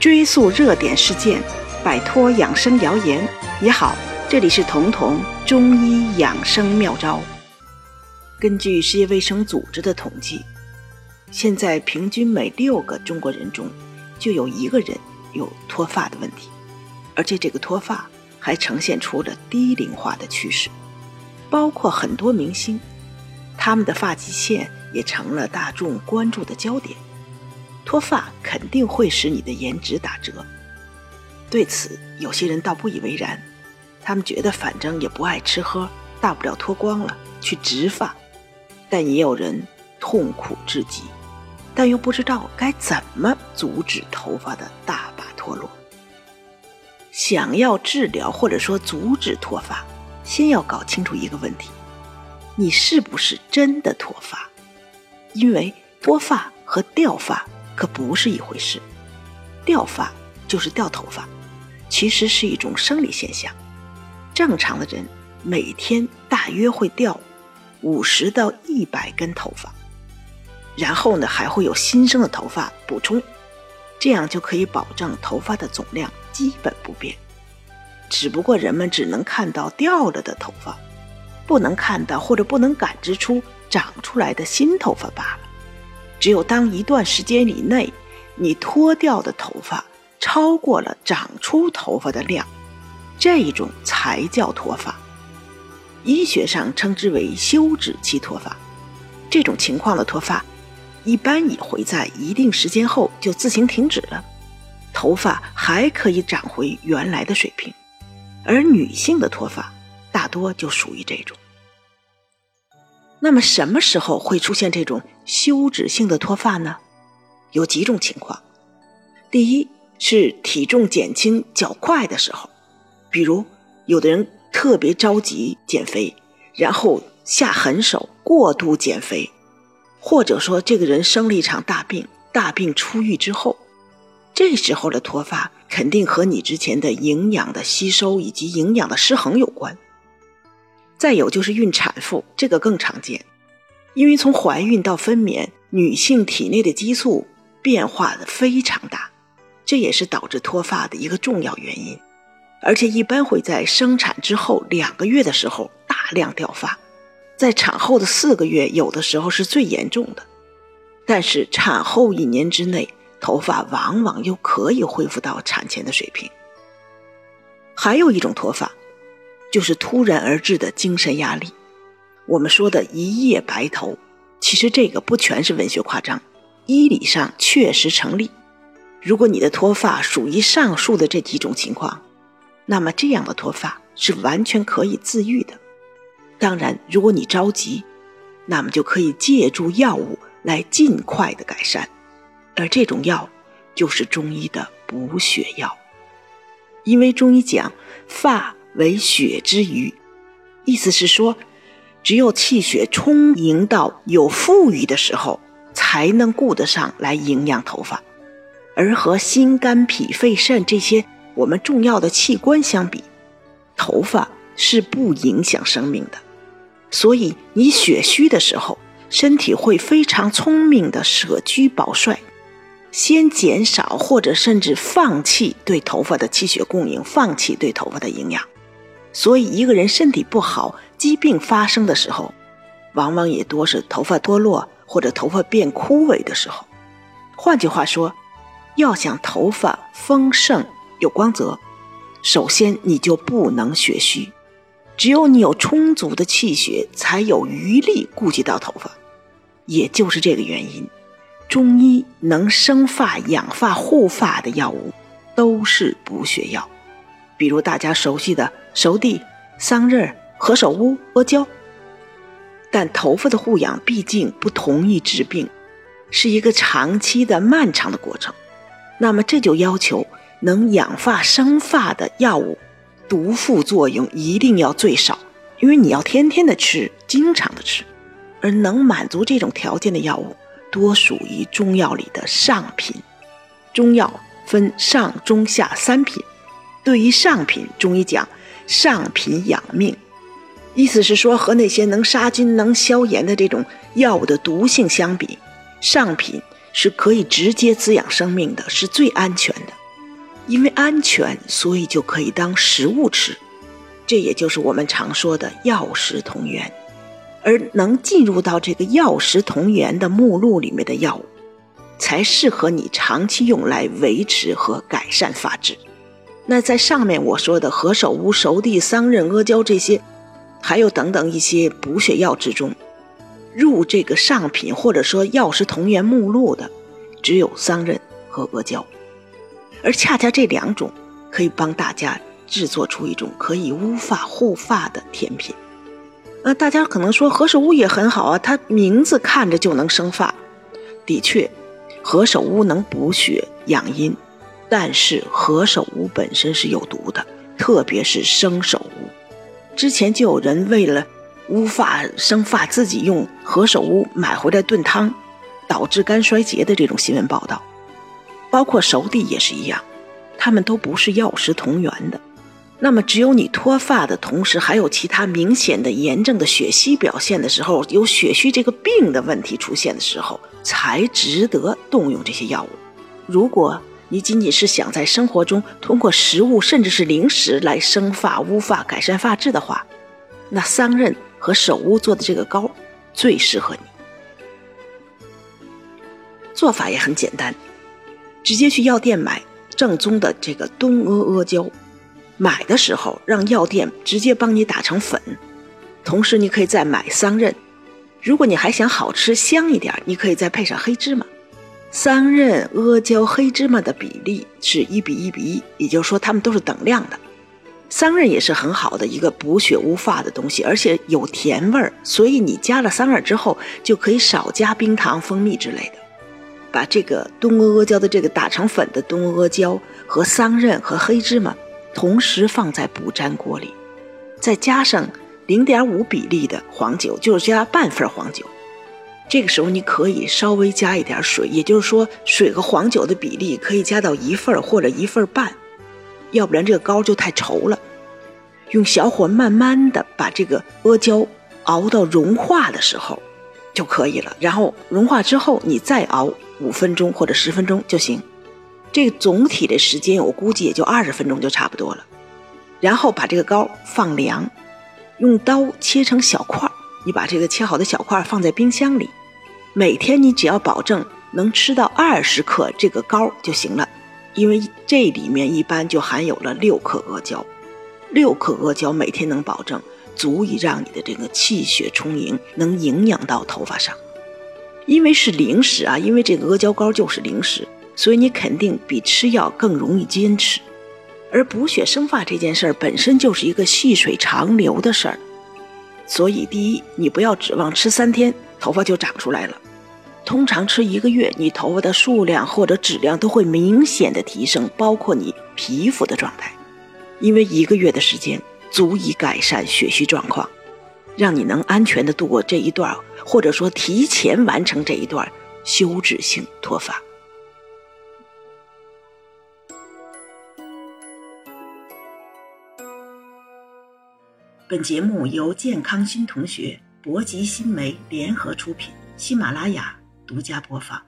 追溯热点事件，摆脱养生谣言。你好，这里是彤彤中医养生妙招。根据世界卫生组织的统计，现在平均每六个中国人中就有一个人有脱发的问题，而且这个脱发还呈现出了低龄化的趋势，包括很多明星，他们的发际线也成了大众关注的焦点。脱发肯定会使你的颜值打折，对此有些人倒不以为然，他们觉得反正也不爱吃喝，大不了脱光了去植发。但也有人痛苦至极，但又不知道该怎么阻止头发的大把脱落。想要治疗或者说阻止脱发，先要搞清楚一个问题：你是不是真的脱发？因为脱发和掉发。可不是一回事，掉发就是掉头发，其实是一种生理现象。正常的人每天大约会掉五十到一百根头发，然后呢还会有新生的头发补充，这样就可以保证头发的总量基本不变。只不过人们只能看到掉了的头发，不能看到或者不能感知出长出来的新头发罢了。只有当一段时间以内，你脱掉的头发超过了长出头发的量，这一种才叫脱发。医学上称之为休止期脱发。这种情况的脱发，一般也会在一定时间后就自行停止了，头发还可以长回原来的水平。而女性的脱发，大多就属于这种。那么什么时候会出现这种休止性的脱发呢？有几种情况。第一是体重减轻较快的时候，比如有的人特别着急减肥，然后下狠手过度减肥，或者说这个人生了一场大病，大病初愈之后，这时候的脱发肯定和你之前的营养的吸收以及营养的失衡有关。再有就是孕产妇，这个更常见，因为从怀孕到分娩，女性体内的激素变化的非常大，这也是导致脱发的一个重要原因。而且一般会在生产之后两个月的时候大量掉发，在产后的四个月有的时候是最严重的，但是产后一年之内，头发往往又可以恢复到产前的水平。还有一种脱发。就是突然而至的精神压力，我们说的一夜白头，其实这个不全是文学夸张，医理上确实成立。如果你的脱发属于上述的这几种情况，那么这样的脱发是完全可以自愈的。当然，如果你着急，那么就可以借助药物来尽快的改善，而这种药就是中医的补血药，因为中医讲发。为血之余，意思是说，只有气血充盈到有富裕的时候，才能顾得上来营养头发。而和心肝脾肺肾这些我们重要的器官相比，头发是不影响生命的。所以你血虚的时候，身体会非常聪明的舍居保帅，先减少或者甚至放弃对头发的气血供应，放弃对头发的营养。所以，一个人身体不好、疾病发生的时候，往往也多是头发脱落或者头发变枯萎的时候。换句话说，要想头发丰盛有光泽，首先你就不能血虚。只有你有充足的气血，才有余力顾及到头发。也就是这个原因，中医能生发、养发、护发的药物，都是补血药。比如大家熟悉的熟地、桑葚、何首乌、阿胶，但头发的护养毕竟不同于治病，是一个长期的漫长的过程。那么这就要求能养发生发的药物，毒副作用一定要最少，因为你要天天的吃，经常的吃。而能满足这种条件的药物，多属于中药里的上品。中药分上、中、下三品。对于上品，中医讲上品养命，意思是说和那些能杀菌、能消炎的这种药物的毒性相比，上品是可以直接滋养生命的，是最安全的。因为安全，所以就可以当食物吃。这也就是我们常说的药食同源。而能进入到这个药食同源的目录里面的药物，才适合你长期用来维持和改善发质。那在上面我说的何首乌、熟地、桑葚、阿胶这些，还有等等一些补血药之中，入这个上品或者说药食同源目录的，只有桑葚和阿胶。而恰恰这两种可以帮大家制作出一种可以乌发护发的甜品。呃，大家可能说何首乌也很好啊，它名字看着就能生发。的确，何首乌能补血养阴，但是何首乌本身是有毒的，特别是生首乌。之前就有人为了乌发生发，自己用何首乌买回来炖汤，导致肝衰竭的这种新闻报道。包括熟地也是一样，它们都不是药食同源的。那么，只有你脱发的同时，还有其他明显的炎症的血虚表现的时候，有血虚这个病的问题出现的时候，才值得动用这些药物。如果你仅仅是想在生活中通过食物甚至是零食来生发、乌发、改善发质的话，那桑葚和首乌做的这个膏最适合你。做法也很简单，直接去药店买正宗的这个东阿阿胶。买的时候让药店直接帮你打成粉，同时你可以再买桑葚。如果你还想好吃香一点，你可以再配上黑芝麻。桑葚、阿胶、黑芝麻的比例是一比一比一，也就是说它们都是等量的。桑葚也是很好的一个补血乌发的东西，而且有甜味儿，所以你加了桑葚之后就可以少加冰糖、蜂蜜之类的。把这个东阿阿胶的这个打成粉的东阿阿胶和桑葚和黑芝麻。同时放在补粘锅里，再加上零点五比例的黄酒，就是加半份黄酒。这个时候你可以稍微加一点水，也就是说水和黄酒的比例可以加到一份或者一份半，要不然这个膏就太稠了。用小火慢慢的把这个阿胶熬到融化的时候就可以了，然后融化之后你再熬五分钟或者十分钟就行。这个总体的时间，我估计也就二十分钟就差不多了。然后把这个膏放凉，用刀切成小块儿。你把这个切好的小块放在冰箱里，每天你只要保证能吃到二十克这个膏就行了。因为这里面一般就含有了六克阿胶，六克阿胶每天能保证足以让你的这个气血充盈，能营养到头发上。因为是零食啊，因为这个阿胶膏就是零食。所以你肯定比吃药更容易坚持，而补血生发这件事儿本身就是一个细水长流的事儿，所以第一，你不要指望吃三天头发就长出来了，通常吃一个月，你头发的数量或者质量都会明显的提升，包括你皮肤的状态，因为一个月的时间足以改善血虚状况，让你能安全的度过这一段，或者说提前完成这一段休止性脱发。本节目由健康新同学、博吉新媒联合出品，喜马拉雅独家播放。